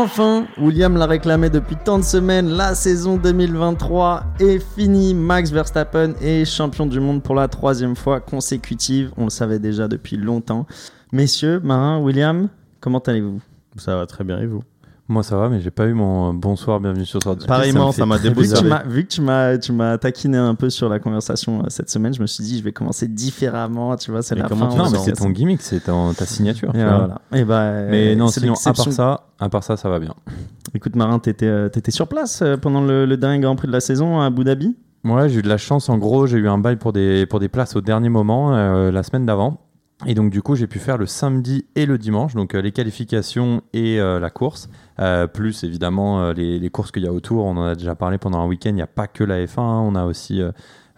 Enfin William l'a réclamé depuis tant de semaines, la saison 2023 est finie. Max Verstappen est champion du monde pour la troisième fois consécutive, on le savait déjà depuis longtemps. Messieurs, Marin, William, comment allez-vous? Ça va très bien et vous? Moi ça va, mais j'ai pas eu mon bonsoir, bienvenue sur Sortie. Pareillement, ça m'a Vu que tu déboussolé. m'as- vu que tu m'as, tu m'as taquiné un peu sur la conversation euh, cette semaine, je me suis dit je vais commencer différemment, tu vois, c'est la comment fin. Non, on mais c'est ton gimmick, c'est ta signature. Et tu vois. voilà. Et bah, Mais non, c'est sinon, à part ça, à part ça, ça va bien. Écoute Marin, t'étais, euh, t'étais sur place euh, pendant le, le dernier Grand Prix de la saison à Abu Dhabi? Ouais, j'ai eu de la chance. En gros, j'ai eu un bail pour des, pour des places au dernier moment, euh, la semaine d'avant. Et donc, du coup, j'ai pu faire le samedi et le dimanche, donc euh, les qualifications et euh, la course. Euh, plus, évidemment, les, les courses qu'il y a autour. On en a déjà parlé pendant un week-end. Il n'y a pas que la F1, hein, on a aussi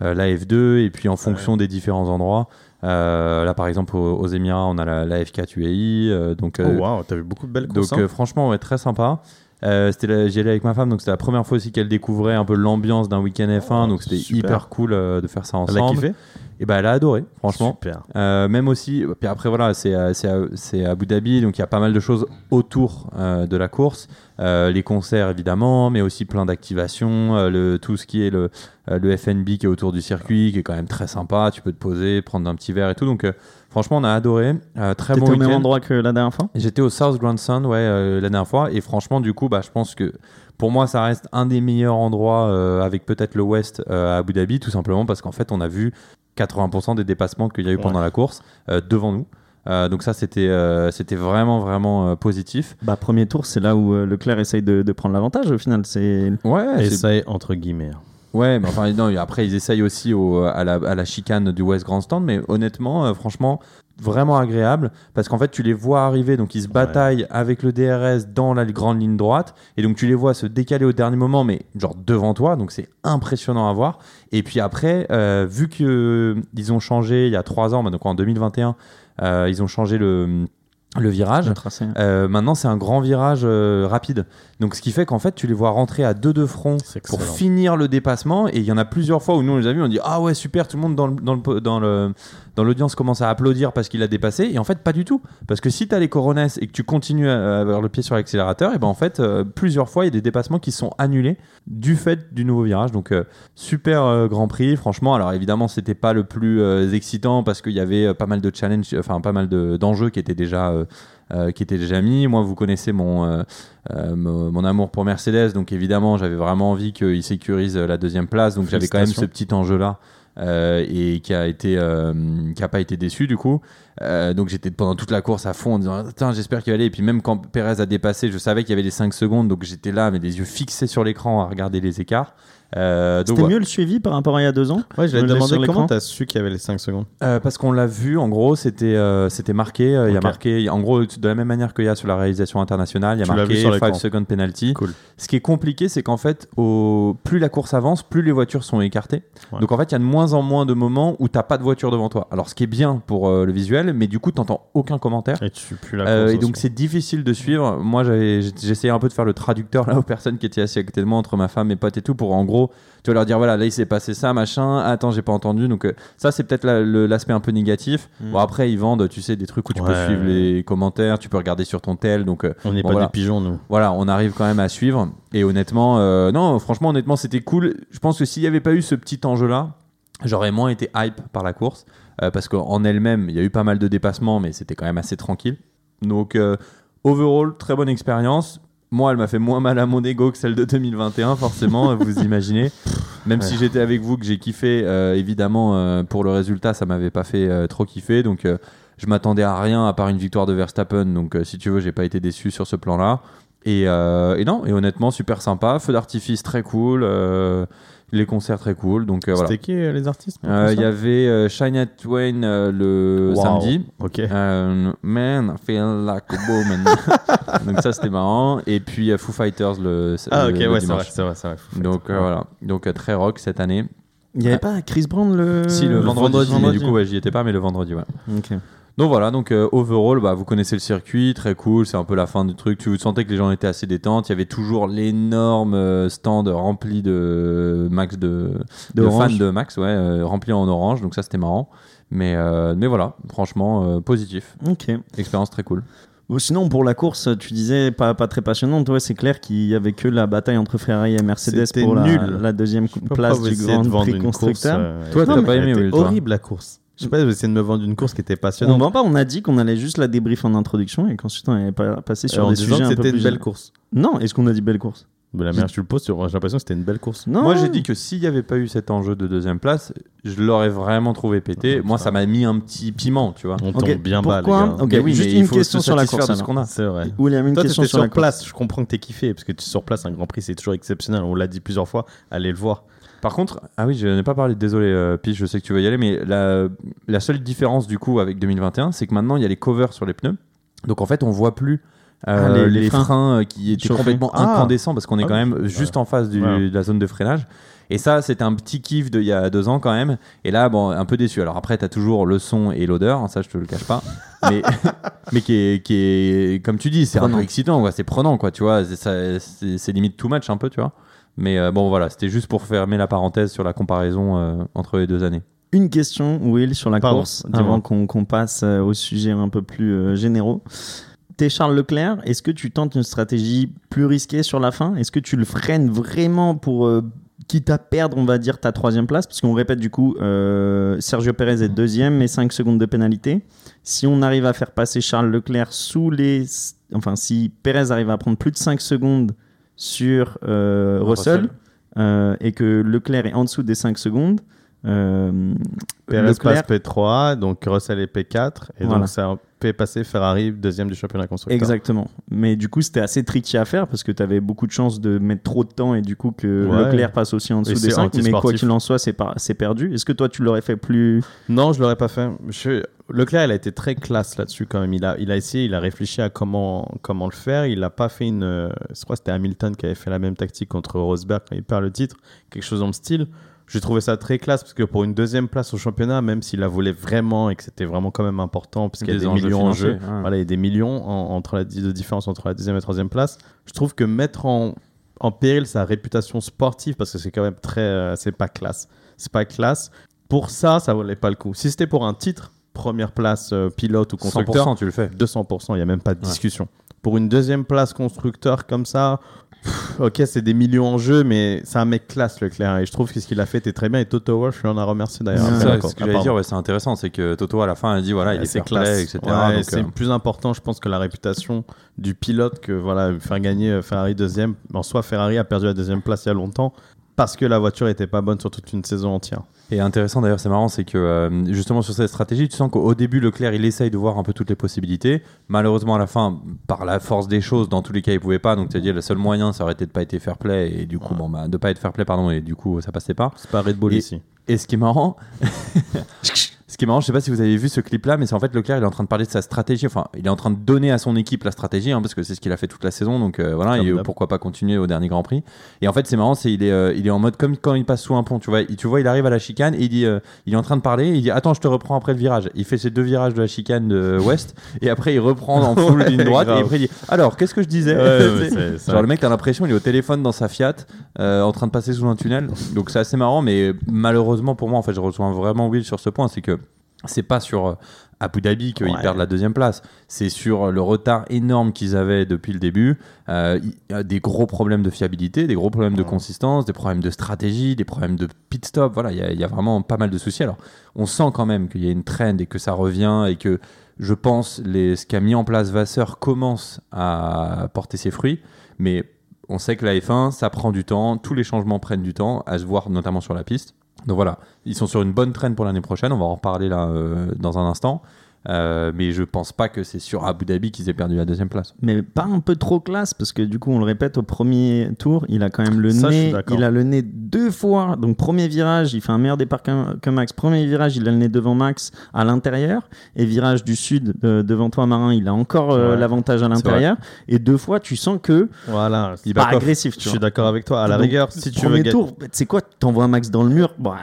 la F2. Et puis, en fonction des différents endroits, là, par exemple, aux, aux Émirats, on a la, la F4 UAE. euh, donc, Oh waouh, t'as vu beaucoup de belles donc courses. hein. euh, franchement, ouais, très sympa. Euh, c'était la- j'y allais avec ma femme, donc c'était la première fois aussi qu'elle découvrait un peu l'ambiance d'un week-end F1, donc c'était hyper cool euh, de faire ça Elle a ensemble. kiffé Et ben elle a adoré, franchement. Super. Euh, même aussi, puis après voilà, c'est à- Abu Dhabi, donc il y a pas mal de choses autour euh, de la course, Euh, les concerts évidemment, mais aussi plein d'activations, le tout ce qui est le, le FNB qui est autour du circuit, qui est quand même très sympa. Tu peux te poser, prendre un petit verre et tout. Donc franchement, on a adoré. Euh, très bon au même endroit que la dernière fois? J'étais au South Grandson ouais, euh, la dernière fois et franchement du coup bah, je pense que pour moi ça reste un des meilleurs endroits euh, avec peut-être le West euh, à Abu Dhabi tout simplement parce qu'en fait on a vu 80% des dépassements qu'il y a eu pendant la course devant nous. Euh, donc ça c'était euh, c'était vraiment vraiment euh, positif. Bah premier tour, c'est là où Leclerc essaye de, de prendre l'avantage au final. C'est Ouais, est entre guillemets. Ouais, mais enfin, non, après, ils essayent aussi au, à, la, à la chicane du West Grandstand, mais honnêtement, euh, franchement, vraiment agréable parce qu'en fait, tu les vois arriver, donc ils se bataillent avec le DRS dans la grande ligne droite, et donc tu les vois se décaler au dernier moment, mais genre devant toi, donc c'est impressionnant à voir. Et puis après, euh, vu qu'ils ont changé il y a trois ans, bah, donc en 2021, euh, ils ont changé le, le virage. le tracé. Euh, maintenant, c'est un grand virage euh, rapide. Donc, ce qui fait qu'en fait, tu les vois rentrer à deux de front pour finir le dépassement. Et il y en a plusieurs fois où nous, on les a vus, on dit Ah ouais, super, tout le monde dans le- dans le- dans le- dans l'audience commence à applaudir parce qu'il a dépassé. Et en fait, pas du tout. Parce que si tu as les coronesses et que tu continues à avoir le pied sur l'accélérateur, et ben en fait, euh, plusieurs fois, il y a des dépassements qui sont annulés du fait du nouveau virage. Donc, euh, super euh, grand prix, franchement. Alors, évidemment, c'était pas le plus excitant parce qu'il y avait pas mal de challenges, enfin, pas mal de- d'enjeux qui étaient déjà. euh, qui étaient déjà mis. Moi, vous connaissez mon, euh, euh, mon, mon amour pour Mercedes, donc évidemment, j'avais vraiment envie qu'ils sécurisent euh, la deuxième place. Donc j'avais quand même ce petit enjeu-là. Euh, et qui a été euh, qui a pas été déçu du coup. Euh, donc j'étais pendant toute la course à fond en disant Attends, j'espère qu'il va aller. Et puis même quand Perez a dépassé je savais qu'il y avait les 5 secondes. Donc j'étais là mais les yeux fixés sur l'écran à regarder les écarts Euh, donc C'était mieux le suivi par rapport à il y a deux ans Ouais, je l'ai Le laisse demandé sur l'écran comment t'as su qu'il y avait les 5 secondes. Euh, parce qu'on l'a vu, en gros, c'était euh, c'était marqué. euh, Il y a marqué, en gros, de la même manière qu'il y a sur la réalisation internationale, il y a Tu marqué sur 5 l'écran. second penalty. Cool. Ce qui est compliqué, c'est qu'en fait, au... plus la course avance, plus les voitures sont écartées. Ouais. Donc en fait, il y a de moins en moins de moments où t'as pas de voiture devant toi. Alors ce qui est bien pour euh, le visuel, mais du coup, t'entends aucun commentaire. Et tu pues la Euh, course et donc c'est difficile de suivre. Moi j'essayais un peu de faire le traducteur là aux personnes qui étaient assis à côté de moi entre ma femme, mes potes et tout pour en gros tu vas leur dire voilà là il s'est passé ça machin. Attends j'ai pas entendu donc euh, ça c'est peut-être la- le- l'aspect un peu négatif. Mm. Bon après ils vendent tu sais des trucs où tu peux suivre les commentaires, tu peux regarder sur ton tel donc euh, On n'est bon, pas voilà. des pigeons, nous. voilà, on arrive quand même à suivre. Et honnêtement, euh, non, franchement, honnêtement, c'était cool. Je pense que s'il n'y avait pas eu ce petit enjeu-là, j'aurais moins été hype par la course. parce qu'en elle-même, il y a eu pas mal de dépassements, mais c'était quand même assez tranquille. Donc, overall, très bonne expérience. Moi, elle m'a fait moins mal à mon ego que celle de 2021, forcément, vous imaginez. Même si j'étais avec vous, que j'ai kiffé, euh, évidemment, euh, pour le résultat, ça m'avait pas fait euh, trop kiffer. Donc, je m'attendais à rien à part une victoire de Verstappen. Donc, si tu veux, j'ai pas été déçu sur ce plan-là. Et, et non, et honnêtement, super sympa. Feu d'artifice très cool. Les concerts très cool. Donc, euh, voilà. C'était qui euh, les artistes pour Euh, Il y avait euh, Shania Twain euh, le Wow. samedi. Ok. Man, I feel like a woman. Donc ça c'était marrant. Et puis Foo Fighters le, Ah, le- ok, le ouais, c'est vrai, c'est vrai, c'est vrai. Faut Donc voilà. Donc euh, très rock cette année. Il n'y avait pas Chris Brown le. si le, le vendredi, vendredi, mais vendredi. du coup ouais, j'y étais pas, mais le vendredi ouais. Ok. Donc voilà, donc euh, overall, bah, vous connaissez le circuit, très cool, c'est un peu la fin du truc. Tu vous sentais que les gens étaient assez détentes. Il y avait toujours l'énorme euh, stand rempli de Max de, De de orange. fans de Max, ouais, euh, rempli en orange. Donc ça c'était marrant. Mais, euh, mais voilà, franchement euh, positif, Ok. expérience très cool. Sinon, pour la course, tu disais pas, pas très passionnante. Ouais, c'est clair qu'il y avait que la bataille entre Ferrari et Mercedes C'était pour la, nul. la deuxième place du Grand Prix constructeur. euh, Toi, t'as pas aimé, horrible la course. Je sais pas, vous essayez de me vendre une course qui était On passionnante. vend pas, on a dit qu'on allait juste la débrief en introduction et qu'ensuite on allait pas passer sur Euh, en des sujets que un peu c'était plus. une belle course. Non, est-ce qu'on a dit belle course? Mais la que tu le poses, j'ai l'impression que c'était une belle course. Non. Moi, j'ai dit que s'il n'y avait pas eu cet enjeu de deuxième place, je l'aurais vraiment trouvé pété. Moi, ça m'a mis un petit piment, tu vois. On Ok, tombe bien bas, les pourquoi gars. Mais oui, juste une question sur la course. de ce qu'on a. C'est vrai. William, une Toi, question sur sur la course. place. Je comprends que t'es kiffé parce que tu es sur place. Un Grand Prix, c'est toujours exceptionnel. On l'a dit plusieurs fois. Allez le voir. Par contre, ah oui, je n'ai pas parlé, désolé, euh, Pich, je sais que tu veux y aller, mais la, la seule différence du coup avec 2021, c'est que maintenant il y a les covers sur les pneus. Donc en fait, on voit plus euh, Ah, les- les, les freins. freins, euh, qui étaient Chauffés. complètement Ah. incandescents parce qu'on est Ah quand oui. même juste en face du- Ouais. de la zone de freinage. Et ça, c'était un petit kiff d'il y a deux ans quand même. Et là, bon, un peu déçu. Alors après, tu as toujours le son et l'odeur, hein, ça je te le cache pas. Mais, mais qui, est, qui est, comme tu dis, c'est un peu excitant, c'est prenant, quoi, tu vois. C'est limite too much un peu, tu vois. Mais euh, bon, voilà, c'était juste pour fermer la parenthèse sur la comparaison euh, entre les deux années. Une question, Will, sur la Pardon, course, avant qu'on qu'on passe euh, au sujet un peu plus euh, généraux. T'es Charles Leclerc, est-ce que tu tentes une stratégie plus risquée sur la fin? Est-ce que tu le freines vraiment pour, euh, quitte à perdre, on va dire, ta troisième place? Parce qu'on répète du coup, euh, Sergio Perez est deuxième, mais 5 secondes de pénalité. Si on arrive à faire passer Charles Leclerc sous les... Enfin, si Perez arrive à prendre plus de 5 secondes sur euh, Russell, Russell. euh, et que Leclerc est en dessous des 5 secondes, euh, Leclerc, passe P3, donc Russell est P4. Et Voilà. donc ça fait passer Ferrari deuxième du championnat constructeur. Exactement. Mais du coup, c'était assez tricky à faire parce que tu avais beaucoup de chances de mettre trop de temps et du coup que Ouais. Leclerc passe aussi en dessous Et des c'est 5. Mais quoi qu'il en soit, c'est perdu. Est-ce que toi, tu l'aurais fait plus? Non, je l'aurais pas fait. Je- Leclerc, il a été très classe là-dessus quand même. Il a, il a essayé, il a réfléchi à comment, comment le faire. Il n'a pas fait une. euh, Je crois que c'était Hamilton qui avait fait la même tactique contre Rosberg quand il perd le titre. Quelque chose dans le style. J'ai trouvé ça très classe parce que pour une deuxième place au championnat, même s'il la voulait vraiment et que c'était vraiment quand même important, parce qu'il y a des, millions en jeu, ouais. voilà, il y a des millions en- entre la de différence entre la deuxième et la troisième place. Je trouve que mettre en, en péril sa réputation sportive, parce que c'est quand même très. euh, c'est pas classe. C'est pas classe. Pour ça, ça valait pas le coup. Si c'était pour un titre, première place euh, pilote ou constructeur, 100%, tu le fais. 200%, il n'y a même pas de Ouais. discussion. Pour une deuxième place constructeur comme ça, pff, ok, c'est des millions en jeu, mais c'est un mec classe, Leclerc. Et je trouve que ce qu'il a fait était très bien. Et Toto Wolff lui en a remercié d'ailleurs. Ça, la ce que j'allais dire, ouais, c'est intéressant, c'est que Toto à la fin a dit voilà, il est c'est classe. play, etc. Ouais, c'est euh, plus important, je pense, que la réputation du pilote que voilà, faire gagner euh, Ferrari deuxième. En soi, Ferrari a perdu la deuxième place il y a longtemps parce que la voiture était pas bonne sur toute une saison entière. Et intéressant d'ailleurs, c'est marrant, c'est que euh, justement sur cette stratégie, tu sens qu'au début, Leclerc, il essaye de voir un peu toutes les possibilités. Malheureusement, à la fin, par la force des choses, dans tous les cas, il pouvait pas. Donc, c'est-à-dire, le seul moyen, ça aurait été de pas être fair play et du coup, Ouais. bon, bah, de pas être fair play, pardon, et du coup, ça passait pas. C'est pas Red Bull Et- ici. Et ce qui est marrant, qui est marrant, je sais pas si vous avez vu ce clip-là, mais c'est en fait Leclerc, il est en train de parler de sa stratégie. Enfin, il est en train de donner à son équipe la stratégie, hein, parce que c'est ce qu'il a fait toute la saison. Donc euh, voilà, et euh, pourquoi pas continuer au dernier Grand Prix. Et en fait, c'est marrant, c'est il est, euh, il est en mode comme quand il passe sous un pont. Tu vois, il, tu vois, il arrive à la chicane et il dit, euh, il est en train de parler. Il dit, attends, je te reprends après le virage. Il fait ses deux virages de la chicane de West, et après il reprend en full ligne droite. Grave. Et après il dit, alors, qu'est-ce que je disais Ouais, Genre le mec, t'as l'impression il est au téléphone dans sa Fiat, en train de passer sous un tunnel. Donc c'est assez marrant, mais malheureusement pour moi, en fait, je rejoins vraiment Will sur ce point, c'est que c'est pas sur euh, Abu Dhabi qu'ils Ouais. perdent la deuxième place, c'est sur le retard énorme qu'ils avaient depuis le début, euh, des gros problèmes de fiabilité, des gros problèmes de Ouais. consistance, des problèmes de stratégie, des problèmes de pit stop. Voilà, il y, a- il y a vraiment pas mal de soucis. Alors, on sent quand même qu'il y a une trend et que ça revient et que je pense les, ce qu'a mis en place Vasseur commence à porter ses fruits, mais on sait que la F1, ça prend du temps, tous les changements prennent du temps à se voir, notamment sur la piste. Donc voilà, ils sont sur une bonne traîne pour l'année prochaine, on va en reparler là euh, dans un instant. Euh, mais je pense pas que c'est sur Abu Dhabi qu'ils aient perdu la deuxième place. Mais pas un peu trop classe parce que du coup, on le répète, au premier tour, il a quand même le Ça, je suis nez. Il a le nez deux fois. Donc, premier virage, il fait un meilleur départ que, que Max. Premier virage, il a le nez devant Max à l'intérieur. Et virage du sud, euh, devant toi, Marin, il a encore euh, l'avantage à l'intérieur. Et deux fois, tu sens que Voilà. Il pas agressif. Je Tu suis vois. d'accord avec toi. À la Donc, rigueur, si tu veux premier gagner. tour, c'est quoi T'envoies Max dans le mur bah,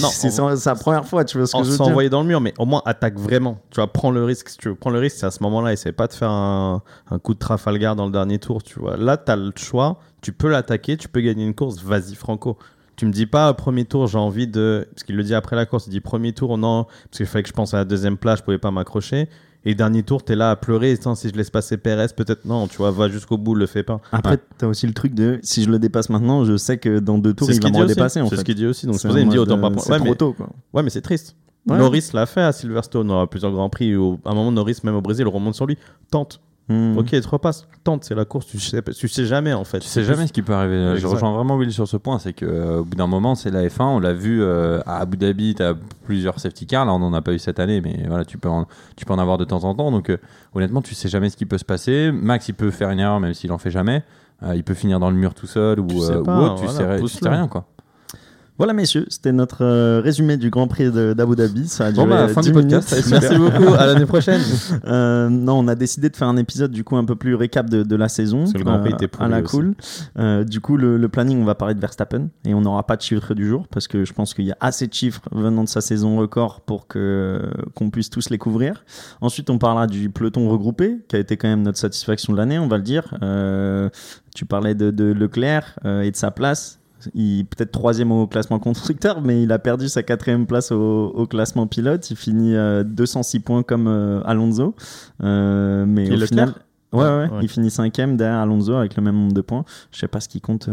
Non, C'est sa, première fois, tu vois ce que en je veux dire envoyer dans le mur, mais au moins attaque vraiment. Tu vas prendre le risque si tu veux prendre le risque. C'est à ce moment-là, essaie pas de faire un, un coup de Trafalgar dans le dernier tour. Tu vois. Là, tu as le choix. Tu peux l'attaquer, tu peux gagner une course. Vas-y, Franco. Tu me dis pas premier tour, j'ai envie de. Parce qu'il le dit après la course, il dit premier tour, non, parce qu'il fallait que je pense à la deuxième place, je pouvais pas m'accrocher. Et dernier tour, t'es là à pleurer. Si je laisse passer Perez, peut-être non. Tu vois, va jusqu'au bout, le fais pas. Après, t'as aussi le truc de si je le dépasse maintenant, je sais que dans deux tours, il va me redépasser. en C'est ce qu'il dit aussi. Donc, c'est pour ça qu'il me dit autant pas prendre. Ouais, trop mais, tôt, quoi. ouais, mais c'est triste. Ouais. Norris l'a fait à Silverstone, on aura plusieurs grands prix. Où, à un moment, Norris, même au Brésil, remonte sur lui. Tente. Hmm. Ok, te repasse. Tente, c'est la course. Tu sais, tu sais jamais en fait. Tu sais jamais ce qui peut arriver. Je rejoins vraiment Will sur ce point. C'est qu'au bout d'un moment, c'est la F1. On l'a vu euh, à Abu Dhabi, tu as plusieurs safety cars. Là, on n'en a pas eu cette année, mais voilà, tu peux en, tu peux en avoir de temps en temps. Donc, euh, honnêtement, tu sais jamais ce qui peut se passer. Max, il peut faire une erreur, même s'il en fait jamais. Euh, il peut finir dans le mur tout seul ou, Tu sais euh, ou autre. Tu voilà, sais, tu sais rien, quoi. Voilà, messieurs, c'était notre euh, résumé du Grand Prix d'Abu Dhabi. Ça a Bon, duré bah, fin 10 du podcast. minutes. Merci beaucoup. À l'année prochaine. Euh, non, on a décidé de faire un épisode du coup un peu plus récap de, de la saison. Parce que le Grand Prix euh, était à la cool. Euh, du coup, le, le planning, on va parler de Verstappen et on n'aura pas de chiffres du jour parce que je pense qu'il y a assez de chiffres venant de sa saison record pour que qu'on puisse tous les couvrir. Ensuite, on parlera du peloton regroupé qui a été quand même notre satisfaction de l'année, on va le dire. Euh, tu parlais de, de Leclerc euh, et de sa place. Il peut-être troisième au classement constructeur, mais il a perdu sa quatrième place au, au classement pilote. Il finit euh, 206 points comme euh, Alonso, Euh, mais au final, ouais, ouais, Ouais. il finit cinquième derrière Alonso avec le même nombre de points. Je sais pas ce qui compte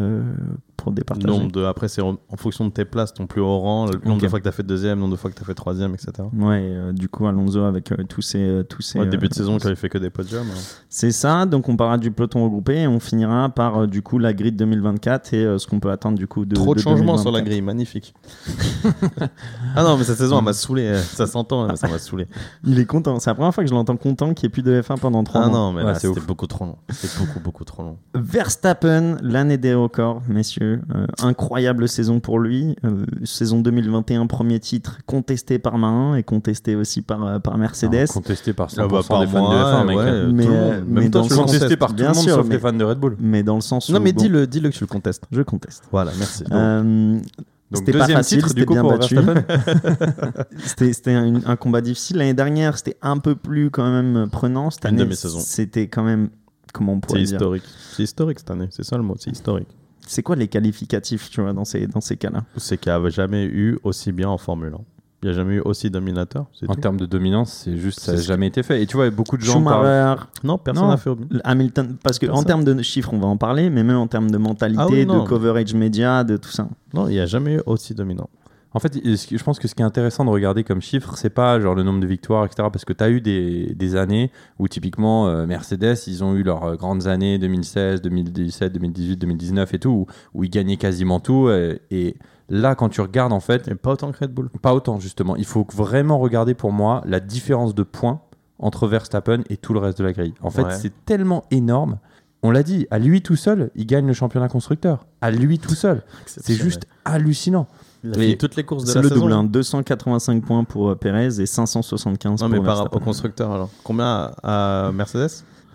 Nombre de, après, c'est en, en fonction de tes places, ton plus haut rang, le nombre de fois que tu as fait deuxième, le nombre de fois que tu as fait troisième, etc. Ouais, euh, du coup Alonso avec euh, tous ses, euh, tous Ouais, euh, début de saison, quand il fait que des podiums. hein. C'est ça, donc on parlera du peloton regroupé et on finira par du coup la grille de 2024 et ce qu'on peut attendre du coup de Trop de, changements sur la 2024. grille, magnifique. ah non, mais cette saison, elle m'a saoulé. Ça s'entend, mais ça m'a saoulé. Il est content, c'est la première fois que je l'entends content qu'il n'y ait plus de F1 pendant 3 Ah mois. non, mais Ouais, là, c'est c'était beaucoup trop long. C'était beaucoup, beaucoup trop long. Verstappen, l'année des records, messieurs. Euh, incroyable saison pour lui. Euh, saison 2021, premier titre contesté par Marin et contesté aussi par, euh, par Mercedes. Alors, Contesté par 100% Ah bah, par des fans moi, de F1, mec. ouais, hein. tout Mais, le euh, mais toi, dans tu le le. Contesté par tout Bien le monde sûr, sauf mais- les fans de Red Bull. Mais dans le sens où. Non, mais bon, dis-le, dis-le que tu le contestes. Je conteste. Voilà, merci. Donc C'était pas deuxième facile, titre c'était bien battu. C'était c'était un, un combat difficile. L'année dernière, c'était un peu plus quand même prenant. Cette année, c'était quand même. Comment on C'est pourrait dire historique. C'est historique cette année, c'est ça le mot, c'est historique. C'est quoi les qualificatifs, tu vois, dans ces, dans ces cas-là? C'est qu'il n'y avait jamais eu aussi bien en Formule 1. Il n'y a jamais eu aussi dominateur, En tout. termes de dominance, c'est juste, ça n'a jamais été fait. Et tu vois, beaucoup de gens parlent. Schumacher, Non, personne n'a fait au Hamilton, parce que en Personne. termes de chiffres, on va en parler, mais même en termes de mentalité, Ah oui, de coverage média, de tout ça. Non, il n'y a jamais eu aussi dominant. En fait, je pense que ce qui est intéressant de regarder comme chiffre, c'est pas genre le nombre de victoires, etc. Parce que tu as eu des, des années où typiquement euh, Mercedes, ils ont eu leurs euh, grandes années 2016, 2017, 2018, 2019 et tout, où, où ils gagnaient quasiment tout. euh, et là, quand tu regardes, en fait, Et pas autant que Red Bull. pas autant justement. Il faut vraiment regarder pour moi la différence de points entre Verstappen et tout le reste de la grille. En fait, Ouais. c'est tellement énorme. On l'a dit, à lui tout seul, il gagne le championnat constructeur. À lui tout seul. C'est juste hallucinant. Il a Et fini toutes les courses de C'est la le saison. double, hein, 285 points pour euh, Perez et 575 Non, pour mais par rapport au constructeur alors. Combien à, à Mercedes?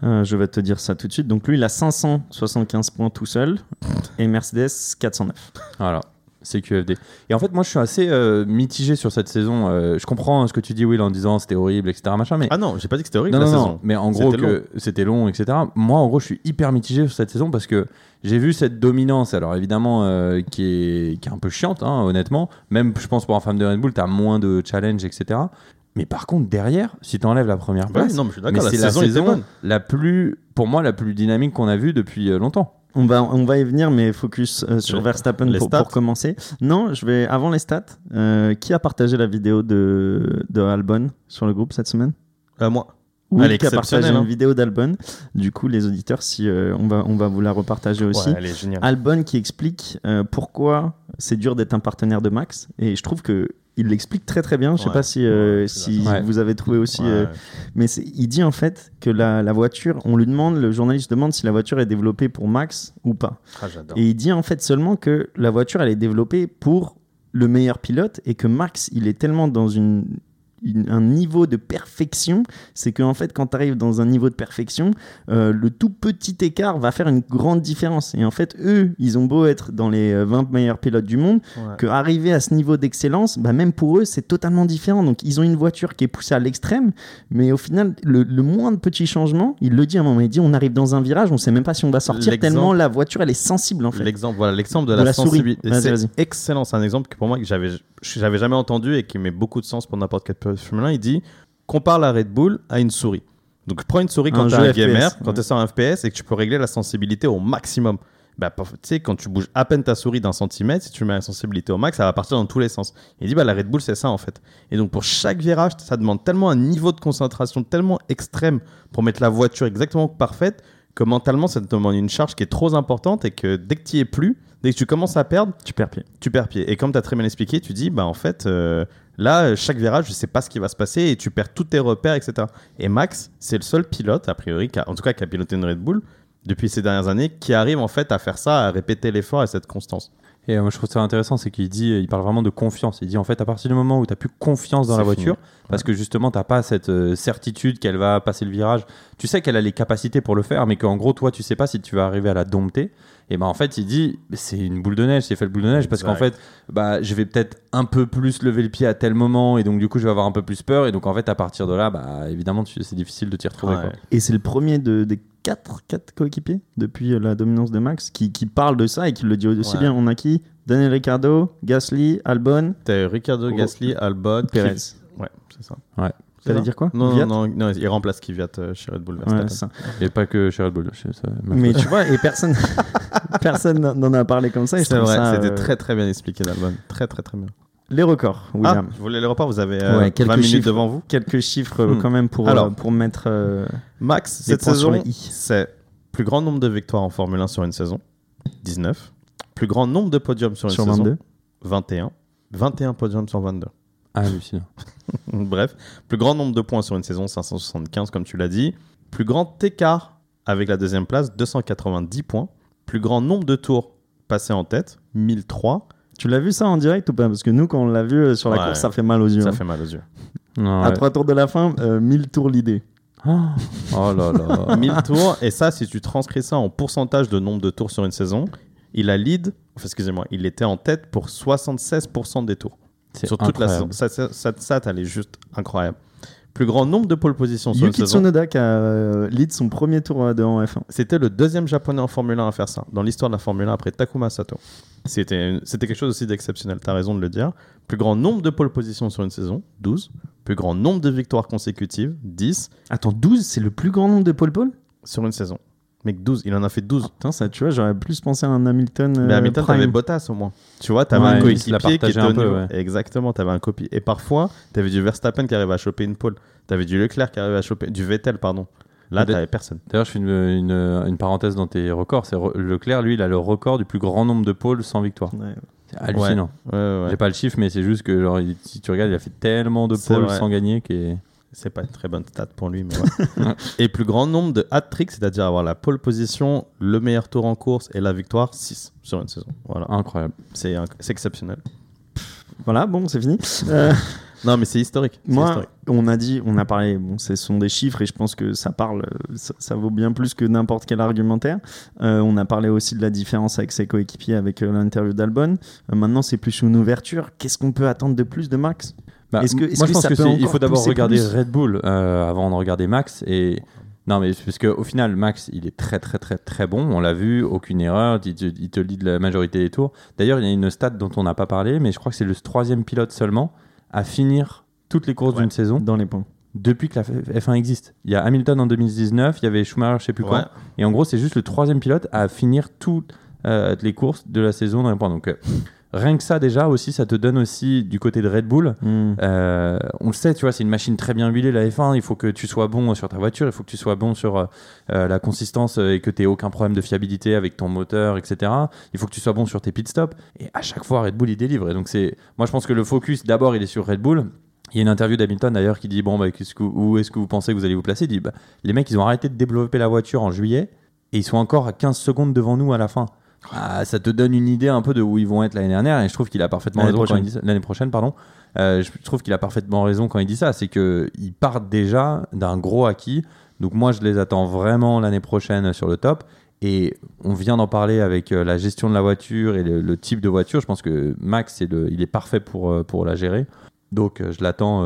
Euh, je vais te dire ça tout de suite. Donc lui, il a 575 points tout seul et Mercedes 409. Voilà, c'est QFD. Et en fait, moi, je suis assez euh, mitigé sur cette saison. Euh, je comprends ce que tu dis, Will, en disant c'était horrible, etc. Machin, mais Ah non, j'ai pas dit que c'était horrible non, la non, saison. non, mais en gros C'était que c'était long, etc. Moi, en gros, je suis hyper mitigé sur cette saison parce que j'ai vu cette dominance, alors évidemment, euh, qui, est, qui est un peu chiante, hein, honnêtement. Même, je pense, pour un fan de Red Bull, tu as moins de challenge, etc. Mais par contre, derrière, si tu enlèves la première place, oui, non, mais je suis mais d'accord, la c'est la saison était saison bonne. la plus, pour moi, la plus dynamique qu'on a vue depuis euh, longtemps. On va, on va y venir, mais focus euh, sur Verstappen les pour, stats pour commencer. Non, je vais avant les stats. euh, qui a partagé la vidéo de, de Albon sur le groupe cette semaine? Euh, moi. Qui a partagé exceptionnelle, une hein. vidéo d'Albon. Du coup, les auditeurs, si euh, on va, on va vous la repartager aussi. Ouais, elle est géniale. Albon qui explique euh, pourquoi c'est dur d'être un partenaire de Max. Et je trouve que il l'explique très très bien. Je sais Ouais. pas si, euh, Ouais, si vous avez trouvé aussi. Mais il dit en fait que la, la voiture, on lui demande, le journaliste demande si la voiture est développée pour Max ou pas. Ah. Et il dit en fait seulement que la voiture elle est développée pour le meilleur pilote et que Max il est tellement dans une, une- un niveau de perfection, c'est qu'en fait quand tu arrives dans un niveau de perfection, euh, le tout petit écart va faire une grande différence. Et en fait eux, ils ont beau être dans les euh, 20 meilleurs pilotes du monde, Ouais. que arriver à ce niveau d'excellence, bah même pour eux, c'est totalement différent. Donc, ils ont une voiture qui est poussée à l'extrême, mais au final, le, le moindre petit changement, il le dit à un moment, il dit on arrive dans un virage, on sait même pas si on va sortir, tellement la voiture, elle est sensible en fait. L'exemple, voilà, l'exemple de, De la, la souris. sensibilité. C'est excellent. C'est un exemple que pour moi que j'avais, j'avais jamais entendu et qui met beaucoup de sens pour n'importe quel Formule 1. Il dit compare la Red Bull à une souris. Donc prends une souris quand tu es un FPS, gamer, quand ouais. tu es sur un FPS et que tu peux régler la sensibilité au maximum. Bah, tu sais, quand tu bouges à peine ta souris d'un centimètre, si tu mets la sensibilité au max, ça va partir dans tous les sens. Il dit, bah, la Red Bull, c'est ça en fait. Et donc pour chaque virage, ça demande tellement un niveau de concentration tellement extrême pour mettre la voiture exactement parfaite que mentalement, ça te demande une charge qui est trop importante et que dès que tu y es plus, dès que tu commences à perdre, Tu perds pied. tu perds pied. Et comme tu as très bien expliqué, tu dis, bah en fait, euh, là, chaque virage, je sais pas ce qui va se passer et tu perds tous tes repères, etc. Et Max, c'est le seul pilote, a priori, qui a- en tout cas, qui a piloté une Red Bull depuis ces dernières années, qui arrive en fait à faire ça, à répéter l'effort et cette constance. Et euh, moi, je trouve ça intéressant, c'est qu'il dit, il parle vraiment de confiance. Il dit en fait, à partir du moment où tu as plus confiance dans la fini. voiture, parce que justement, tu pas cette euh, certitude qu'elle va passer le virage. Tu sais qu'elle a les capacités pour le faire, mais qu'en gros, toi, tu sais pas si tu vas arriver à la dompter. Et ben en fait, il dit, c'est une boule de neige, c'est fait le boule de neige, parce qu'en fait, bah, je vais peut-être un peu plus lever le pied à tel moment, et donc du coup, je vais avoir un peu plus peur. Et donc en fait, à partir de là, bah, évidemment, c'est difficile de t'y retrouver. Ouais. quoi. Et c'est le premier de, des quatre, quatre coéquipiers depuis euh, la dominance de Max qui, qui parle de ça et qui le dit aussi Ouais. bien. On a qui? Daniel Ricciardo, Gasly, Albon, T'as Ricardo Oh. Gasly, Albon, Perez. Ouais, c'est ça. Ouais. T'allais dire quoi? Non, non, non, non, il remplace Kvyat euh, chez Red Bull Verstappen. ça. Et pas que chez Red Bull. chez- ça- Mais tu vois, et personne personne n'en a parlé comme c'est vrai, ça, c'était euh, très très bien expliqué d'Albon. Très très très bien. Les records, William. Ah, vous voulez les repas Vous avez euh, Ouais, quelques 20 minutes chiffres. devant vous Quelques chiffres euh, Hmm. quand même pour, Alors. euh, pour mettre. euh, Max, cette saison, c'est plus grand nombre de victoires en Formule 1 sur une saison, 19. Plus grand nombre de podiums sur une sur saison, 22. 21. 21 podiums sur 22. Ah, hallucinant. Bref, plus grand nombre de points sur une saison, 575 comme tu l'as dit. Plus grand écart avec la deuxième place, 290 points. Plus grand nombre de tours passés en tête, 1003. Tu l'as vu ça en direct ou pas? Parce que nous, quand on l'a vu euh, sur la Ouais. course, ça fait mal aux yeux. Ça hein. fait mal aux yeux. Non, À ouais. trois tours de la fin, euh, 1000 tours l'idée. Oh là là. 1000 tours, et ça, si tu transcris ça en pourcentage de nombre de tours sur une saison, il a lead, enfin, excusez-moi, il était en tête pour 76% des tours. C'est sur toute la saison. incroyable. Ça, ça, ça, ça, juste incroyable. Plus grand nombre de pole positions sur Yuki une saison. Tsunoda qui a euh, lead son premier tour de en F1. C'était le deuxième japonais en Formule 1 à faire ça, dans l'histoire de la Formule 1 après Takuma Sato. C'était c'était quelque chose aussi d'exceptionnel, tu as raison de le dire. Plus grand nombre de pole positions sur une saison, 12. Plus grand nombre de victoires consécutives, 10 Attends, 12, c'est le plus grand nombre de pole pole? Sur une saison. Mec, 12, il en a fait 12. Putain, ça, tu vois, j'aurais plus pensé à un Hamilton. Mais euh, Hamilton, t'avais Bottas au moins. Tu vois, t'avais Ouais, un coéquipier qui était un au peu, ouais. Exactement, t'avais un copie. Et parfois, t'avais du Verstappen qui arrivait à choper une pole. T'avais du Leclerc qui arrivait à choper. Du Vettel, pardon. Là, t'avais personne. D'ailleurs, je fais une, une, une parenthèse dans tes records. C'est Leclerc, lui, il a le record du plus grand nombre de pôles sans victoire. Ouais. C'est hallucinant. J'ai pas le chiffre, mais c'est juste que genre, il- si tu regardes, il a fait tellement de pôles sans gagner qui est. C'est pas une très bonne stat pour lui, mais ouais. Et plus grand nombre de hat-tricks, c'est-à-dire avoir la pole position, le meilleur tour en course et la victoire, 6 sur une saison. Voilà, incroyable. c'est inc- exceptionnel. Voilà, bon, c'est fini. Euh, Non, mais c'est historique. moi, historique. on a dit, on a parlé, bon, ce sont des chiffres et je pense que ça parle, ça, ça vaut bien plus que n'importe quel argumentaire. Euh, on a parlé aussi de la différence avec ses coéquipiers avec euh, l'interview d'Albon. Euh, maintenant, c'est plus une ouverture. Qu'est-ce qu'on peut attendre de plus de Max? Bah, Est-ce que- m- est-ce moi, que je pense que peut c'est- il faut d'abord regarder plus Red Bull euh, avant de regarder Max. Et non, mais parce qu'au final, Max, il est très, très, très, très bon. On l'a vu, aucune erreur. Il te, il te lead la majorité des tours. D'ailleurs, il y a une stat dont on n'a pas parlé, mais je crois que c'est le troisième pilote seulement à finir toutes les courses Ouais. d'une saison dans les points depuis que la F- F1 existe. Il y a Hamilton en 2019, il y avait Schumacher, je sais plus Ouais. quand. Et en gros, c'est juste le troisième pilote à finir toutes euh, les courses de la saison dans les points. Donc, euh, rien que ça, déjà, aussi, ça te donne aussi du côté de Red Bull. Hmm. Euh, on le sait, tu vois, c'est une machine très bien huilée, la F1. Il faut que tu sois bon sur ta voiture, il faut que tu sois bon sur euh, euh, la consistance et que tu aies aucun problème de fiabilité avec ton moteur, etc. Il faut que tu sois bon sur tes pit stops. Et à chaque fois, Red Bull, il délivre. Et donc, c'est, moi, je pense que le focus, d'abord, il est sur Red Bull. Il y a une interview d'Hamilton d'ailleurs qui dit Bon, bah, où est-ce que vous pensez que vous allez vous placer? Il dit bah, Les mecs, ils ont arrêté de développer la voiture en juillet et ils sont encore à 15 secondes devant nous à la fin. Ah, ça te donne une idée un peu de où ils vont être l'année dernière et je trouve qu'il a parfaitement L'année raison quand prochaine. il dit ça- l'année prochaine pardon. Euh, je trouve qu'il a parfaitement raison quand il dit ça c'est que ils partent déjà d'un gros acquis. Donc moi je les attends vraiment l'année prochaine sur le top. Et on vient d'en parler avec euh, la gestion de la voiture et le, le type de voiture. Je pense que Max c'est le, il est parfait pour, euh, pour la gérer. Donc je l'attends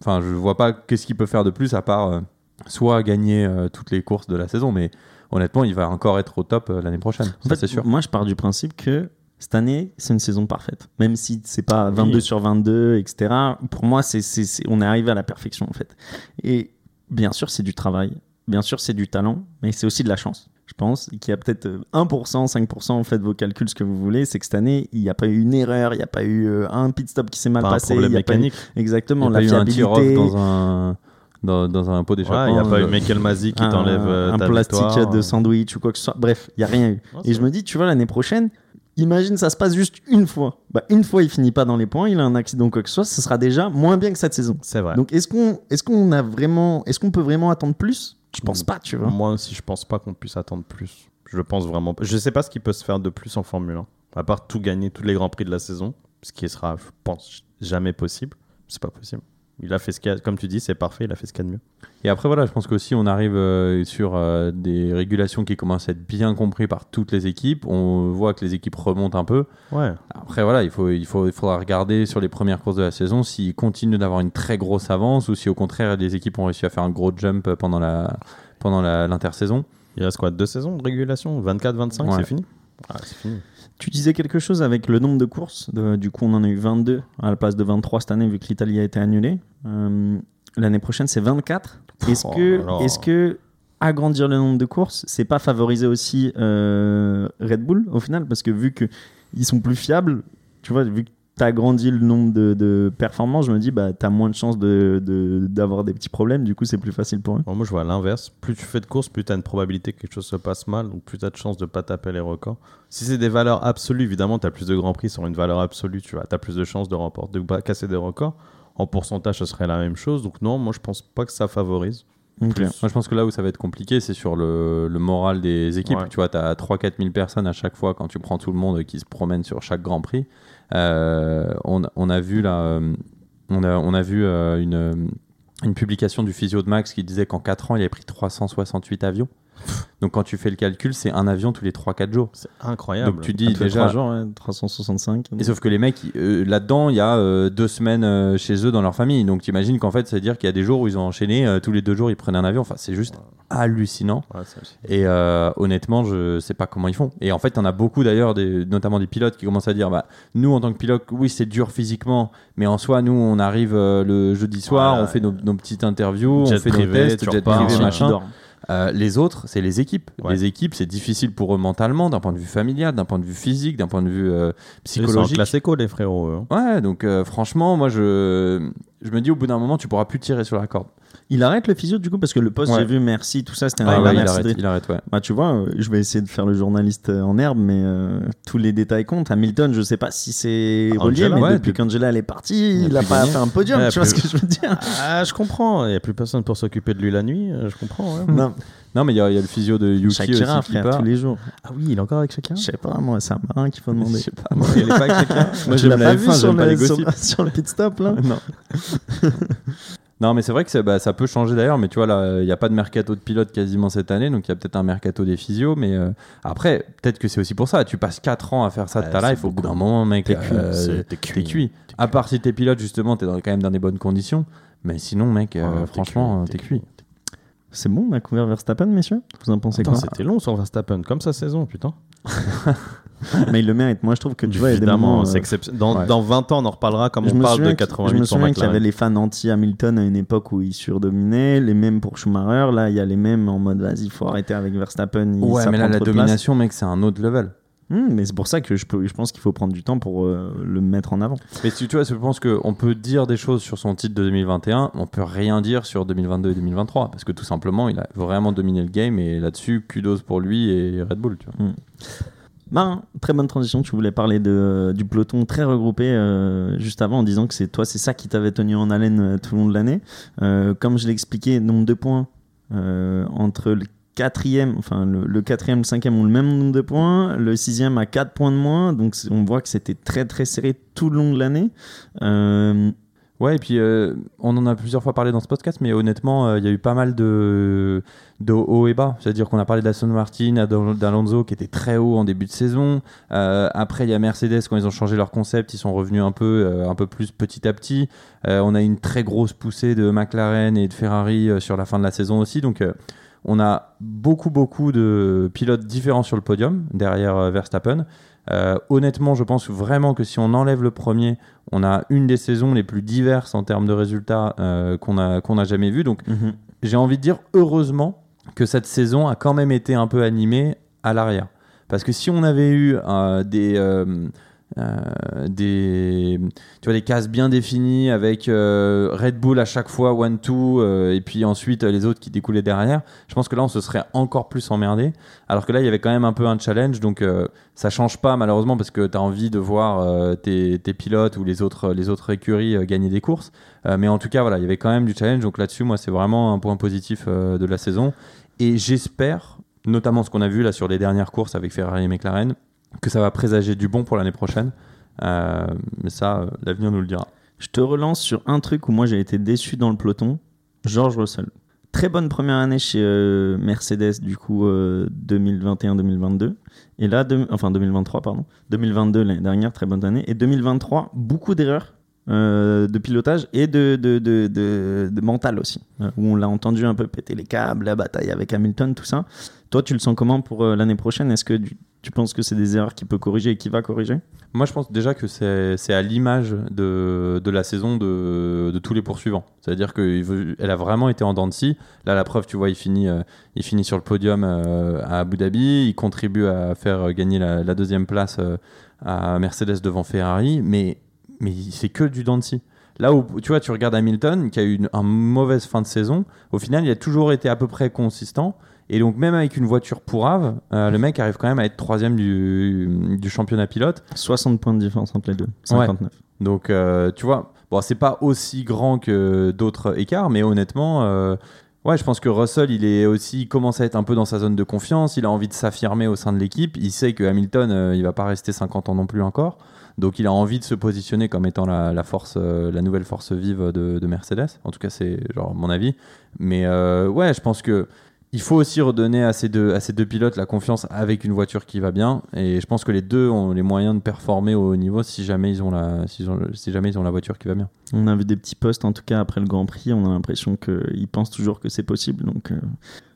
enfin je vois pas qu'est-ce qu'il peut faire de plus à part soit gagner toutes les courses de la saison. Mais honnêtement il va encore être au top euh, l'année prochaine En ça fait, c'est sûr Moi, je pars du principe que Cette année, c'est une saison parfaite. Même si c'est pas 22 sur 22, etc. Pour moi, c'est, c'est, c'est- on est arrivé à la perfection, en fait. Et bien sûr, c'est du travail. Bien sûr, c'est du talent. Mais c'est aussi de la chance. Je pense qu'il y a peut-être euh, 1%, 5%, faites vos calculs, ce que vous voulez. C'est que cette année, il n'y a pas eu une erreur, il n'y a pas eu euh, un pit stop qui s'est mal Pas un passé. problème il y a pas eu- mécanique. Exactement, Il y la pas eu un dans un, dans, dans un pot d'échappement. il n'y a pas eu euh, Michael Mazi qui un, t'enlève euh, un ta plastique victoire. de sandwich ou quoi que ce soit. Bref, il n'y a rien eu. Ouais, Et je me dis, tu vois, l'année prochaine, imagine ça se passe juste une fois. Bah, une fois, il finit pas dans les points, il a un accident ou quoi que ce soit, ce sera déjà moins bien que cette saison. C'est vrai. Donc, est-ce qu'on est qu'on a vraiment, est-ce qu'on peut vraiment attendre plus? Je pense pas, tu vois. Moi aussi, je pense pas qu'on puisse attendre plus. Je pense vraiment pas. Je sais pas ce qui peut se faire de plus en Formule 1. À part tout gagner, tous les grands prix de la saison. Ce qui sera, je pense, jamais possible. C'est pas possible. Il a fait ce qu'il a, comme tu dis, c'est parfait, il a fait ce qu'il y a de mieux. Et après, voilà, je pense qu'aussi, on arrive euh, sur euh, des régulations qui commencent à être bien comprises par toutes les équipes. On voit que les équipes remontent un peu. Ouais. Après, voilà, il, faut, il, faut, il faudra regarder sur les premières courses de la saison s'ils continuent d'avoir une très grosse avance ou si au contraire, les équipes ont réussi à faire un gros jump pendant la pendant la- l'intersaison. Il reste quoi Deux saisons de régulation? 24, 25, Ouais. c'est fini? Ah, c'est fini. Tu disais quelque chose avec le nombre de courses. De- du coup, on en a eu 22 à la place de 23 cette année, vu que l'Italie a été annulée. Euh, L'année prochaine, c'est 24. Est-ce Oh que, est-ce que agrandir le nombre de courses, c'est pas favoriser aussi euh, Red Bull au final? Parce que vu qu'ils sont plus fiables, tu vois, vu que tu as agrandi le nombre de, performances, je me dis, bah, tu as moins de chances d'avoir de, d'avoir des petits problèmes. Du coup, c'est plus facile pour eux. Moi, je vois l'inverse. Plus tu fais de courses, plus tu as une probabilité que quelque chose se passe mal, donc plus tu as de chances de pas taper les records. Si c'est des valeurs absolues, évidemment, tu as plus de grands prix sur une valeur absolue, tu vois. Tu as plus de chances de remporter, de casser des records. En pourcentage, ce serait la même chose. Donc, non, moi, je pense pas que ça favorise. Moi, je pense que là où ça va être compliqué, c'est sur le, le moral des équipes. Ouais. Tu vois, tu as 3-4 000 personnes à chaque fois quand tu prends tout le monde qui se promène sur chaque Grand Prix. Euh, on, on a vu là, euh, on a, on a vu euh, une, une publication du physio de Max qui disait qu'en 4 ans, il avait pris 368 avions. Donc quand tu fais le calcul, c'est un avion tous les 3-4 jours. C'est incroyable. Donc tu dis Tous les déjà. trois jours, ouais, 365. Et sauf que les mecs, euh, là-dedans, il y a euh, deux semaines euh, chez eux dans leur famille. Donc t'imagines qu'en fait, ça veut dire qu'il y a des jours où ils ont enchaîné, tous les deux jours, ils prennent un avion. Enfin, c'est juste hallucinant. Ouais. Et honnêtement, je sais pas comment ils font. Et en fait, on a beaucoup d'ailleurs, des- notamment des pilotes, qui commencent à dire bah, nous, en tant que pilote, oui, c'est dur physiquement, mais en soi, nous, on arrive le jeudi soir, on fait nos, nos petites interviews, Jet on fait privé, nos tests, tu jet privé, tu machin. Euh, les autres, c'est les équipes. Ouais. Les équipes, c'est difficile pour eux mentalement, d'un point de vue familial, d'un point de vue physique, d'un point de vue euh, psychologique. classe éco, les frérots. hein. Ouais, donc euh, franchement, moi, je, je me dis au bout d'un moment, tu pourras plus tirer sur la corde. Il arrête le physio du coup parce que le poste Ouais. j'ai vu merci tout ça c'était un Ah ouais, il merci arrête, de- il arrête, ouais. Bah, tu vois, euh, je vais essayer de faire le journaliste euh, en herbe, mais euh, tous les détails comptent. Hamilton, je sais pas si c'est relié, Angela, mais ouais, depuis qu'Angela elle est partie, Il il a pas gagné. fait un podium, Ouais, tu vois ce que je veux dire Ah, je comprends. Il n'y a plus personne pour s'occuper de lui la nuit. Je comprends. ouais. Non, Non, mais il y, a il y a le physio de Yuki Shakira, aussi qui frère, part. tous les jours. Ah oui, il est encore avec chacun Je sais pas, moi, c'est un marin qu'il faut Je demander. sais pas, moi, il est pas avec Shakira. Moi, tu j'aime l'as la pas vu F1, sur j'aime pas les le, sur, le pit stop là non. non, mais c'est vrai que ça, bah, ça peut changer d'ailleurs, mais tu vois, là, il n'y a pas de mercato de pilote quasiment cette année, donc il y a peut-être un mercato des physios, mais euh, après, peut-être que c'est aussi pour ça. Tu passes 4 ans à faire ça de Ouais, ta life, au bout d'un moment, mec, T'es cuit, euh, cuit. cuit. À part si t'es pilote, justement, t'es quand même dans des bonnes conditions, mais sinon, mec, euh, Ouais, franchement, cuit, t'es cuit. C'est bon, on a couvert Verstappen, messieurs? Vous en pensez Attends, quoi? C'était long sur Verstappen, comme sa saison, putain. Mais il le mérite. Moi, je trouve que tu vois, Évidemment, c'est euh, exceptionnel. Dans, Ouais. dans 20 ans, on en reparlera comme je on parle de qu'il- 88 Je me souviens qu'il y avait les fans anti-Hamilton à une époque où il surdominait, les mêmes pour Schumacher. Là, il y a les mêmes en mode vas-y, il faut arrêter avec Verstappen. il- Ouais, mais là, la place. domination, mec, c'est un autre level. Hmm, mais c'est pour ça que je, peux, je pense qu'il faut prendre du temps pour euh, le mettre en avant. Mais tu, tu vois, je pense qu'on peut dire des choses sur son titre de 2021, on peut rien dire sur 2022 et 2023, parce que tout simplement, il a vraiment dominé le game, et là-dessus, kudos pour lui et Red Bull, tu vois. Ben, très bonne transition. Tu voulais parler de, du peloton très regroupé euh, juste avant en disant que c'est toi, c'est ça qui t'avait tenu en haleine euh, tout le long de l'année. Euh, comme je l'ai expliqué, nombre de points euh, entre le quatrième, enfin le, quatrième, le cinquième ont le même nombre de points, le sixième a 4 points de moins, donc on voit que c'était très très serré tout le long de l'année. Euh, Ouais, et puis euh, on en a plusieurs fois parlé dans ce podcast, mais honnêtement, euh, il y a eu pas mal de, hauts et bas. C'est-à-dire qu'on a parlé d'Aston Martin, d'Al- d'Alonso qui était très haut en début de saison. Après, il y a Mercedes, quand ils ont changé leur concept, ils sont revenus un peu, un peu plus petit à petit. On a une très grosse poussée de McLaren et de Ferrari sur la fin de la saison aussi. Donc, On a beaucoup, beaucoup de pilotes différents sur le podium derrière euh, Verstappen. Euh, honnêtement, je pense vraiment que si on enlève le premier, on a une des saisons les plus diverses en termes de résultats euh, qu'on a, qu'on a jamais vu. Donc, Mhm. j'ai envie de dire heureusement que cette saison a quand même été un peu animée à l'arrière. Parce que si on avait eu euh, des, euh, des, tu vois, des cases bien définies avec euh, Red Bull à chaque fois, one-two, euh, et puis ensuite euh, les autres qui découlaient derrière, je pense que là on se serait encore plus emmerdé. Alors que là il y avait quand même un peu un challenge, donc ça change pas malheureusement parce que tu as envie de voir tes, tes pilotes ou les autres, les autres écuries gagner des courses. Mais en tout cas, voilà, il y avait quand même du challenge. Donc là-dessus, moi, c'est vraiment un point positif de la saison. Et j'espère, notamment ce qu'on a vu là sur les dernières courses avec Ferrari et McLaren, que ça va présager du bon pour l'année prochaine. Euh, mais ça, euh, l'avenir nous le dira. Je te relance sur un truc où moi j'ai été déçu dans le peloton. George Russell. Très bonne première année chez euh, Mercedes, du coup euh, 2021-2022. Et là, enfin 2023, pardon. 2022 l'année dernière, très bonne année. Et 2023, beaucoup d'erreurs euh, de pilotage et de, de, de, de- mental aussi. euh, où on l'a entendu un peu péter les câbles, la bataille avec Hamilton, tout ça. Toi, tu le sens comment pour euh, l'année prochaine? Est-ce que tu, tu penses que c'est des erreurs qu'il peut corriger et qu'il va corriger? Moi, je pense déjà que c'est c'est à l'image de, de la saison de, de tous les poursuivants. C'est-à-dire qu'elle a vraiment été en dents de scie. Là, la preuve, tu vois, il finit, euh, il finit sur le podium à Abu Dhabi. Il contribue à faire gagner la, la deuxième place à Mercedes devant Ferrari. Mais, mais c'est que du scie. Là où tu vois, tu regardes Hamilton qui a eu une, une mauvaise fin de saison. Au final, il a toujours été à peu près consistant. Et donc, même avec une voiture pourrave, euh, le mec arrive quand même à être troisième du, du championnat pilote. 60 points de différence entre les deux. 59. Donc, euh, tu vois, bon, c'est pas aussi grand que d'autres écarts, mais honnêtement, euh, ouais, je pense que Russell, il est aussi, il commence à être un peu dans sa zone de confiance. Il a envie de s'affirmer au sein de l'équipe. Il sait que Hamilton, euh, il va pas rester 50 ans non plus encore. Donc, il a envie de se positionner comme étant la, la force, euh, la nouvelle force vive de, de Mercedes. En tout cas, c'est genre mon avis. Mais euh, ouais, je pense que il faut aussi redonner à ces, deux, à ces deux pilotes la confiance avec une voiture qui va bien. Et je pense que les deux ont les moyens de performer au haut niveau si jamais ils ont la, si, si jamais ils ont la voiture qui va bien. On a vu des petits posts, en tout cas après le Grand Prix. On a l'impression qu'ils pensent toujours que c'est possible. Donc, euh,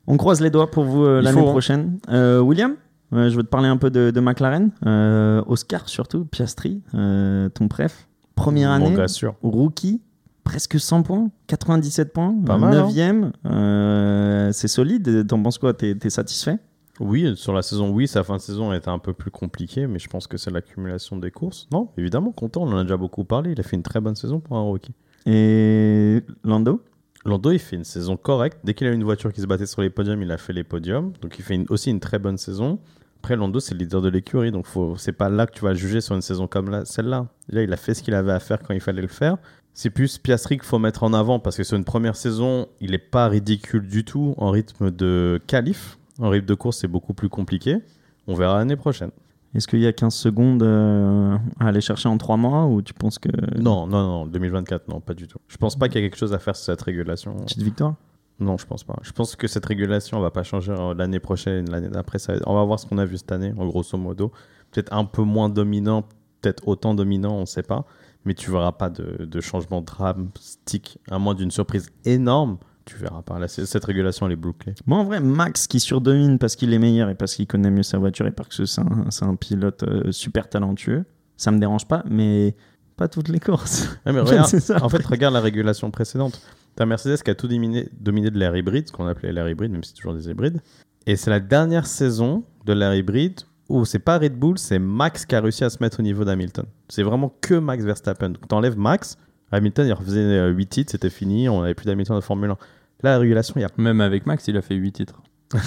on croise les doigts pour vous euh, l'année hein. prochaine. Euh, William, je veux te parler un peu de, de McLaren. Euh, Oscar, surtout, Piastri, euh, ton préf. Première année, rookie, presque 100 points, 97 points, Pas mal, hein. 9ème. euh, c'est solide. T'en penses quoi T'es satisfait? Oui, sur la saison, oui, sa fin de saison a été un peu plus compliquée, mais je pense que c'est l'accumulation des courses. Non, évidemment, content, on en a déjà beaucoup parlé. Il a fait une très bonne saison pour un rookie. Et Lando? Lando, il fait une saison correcte. Dès qu'il a une voiture qui se battait sur les podiums, il a fait les podiums. Donc il fait une- aussi une très bonne saison. Après, Lando, c'est le leader de l'écurie. Donc faut... c'est pas là que tu vas juger sur une saison comme là, celle-là. Là, il a fait ce qu'il avait à faire quand il fallait le faire. C'est plus Piastri qu'il faut mettre en avant parce que sur une première saison, il n'est pas ridicule du tout en rythme de qualif. En rythme de course, c'est beaucoup plus compliqué. On verra l'année prochaine. Est-ce qu'il y a 15 secondes euh, à aller chercher en 3 mois ou tu penses que. Non, non, non, 2024, non, pas du tout. Je pense pas qu'il y a quelque chose à faire sur cette régulation. Petite victoire? Non, je pense pas. Je pense que cette régulation va pas changer euh, l'année prochaine, l'année d'après. Ça... On va voir ce qu'on a vu cette année, en grosso modo. Peut-être un peu moins dominant, peut-être autant dominant, on sait pas. Mais tu verras pas de, de changement drastique, à moins d'une surprise énorme. Tu verras pas. Là, cette régulation, elle est bouclée. Moi, en vrai, Max qui surdomine parce qu'il est meilleur et parce qu'il connaît mieux sa voiture et parce que c'est un, pilote euh, super talentueux, ça me dérange pas, mais pas toutes les courses. Ouais, mais regarde, C'est ça. en fait, regarde la régulation précédente. T'as Mercedes qui a tout dominé, dominé de l'air hybride, ce qu'on appelait l'air hybride, même si c'est toujours des hybrides. Et c'est la dernière saison de l'air hybride où c'est pas Red Bull, c'est Max qui a réussi à se mettre au niveau d'Hamilton. C'est vraiment que Max Verstappen. Donc t'enlèves Max, Hamilton il refaisait 8 titres, c'était fini, on n'avait plus d'Hamilton de Formule 1. Là, la régulation, il y a. Même avec Max, il a fait 8 titres.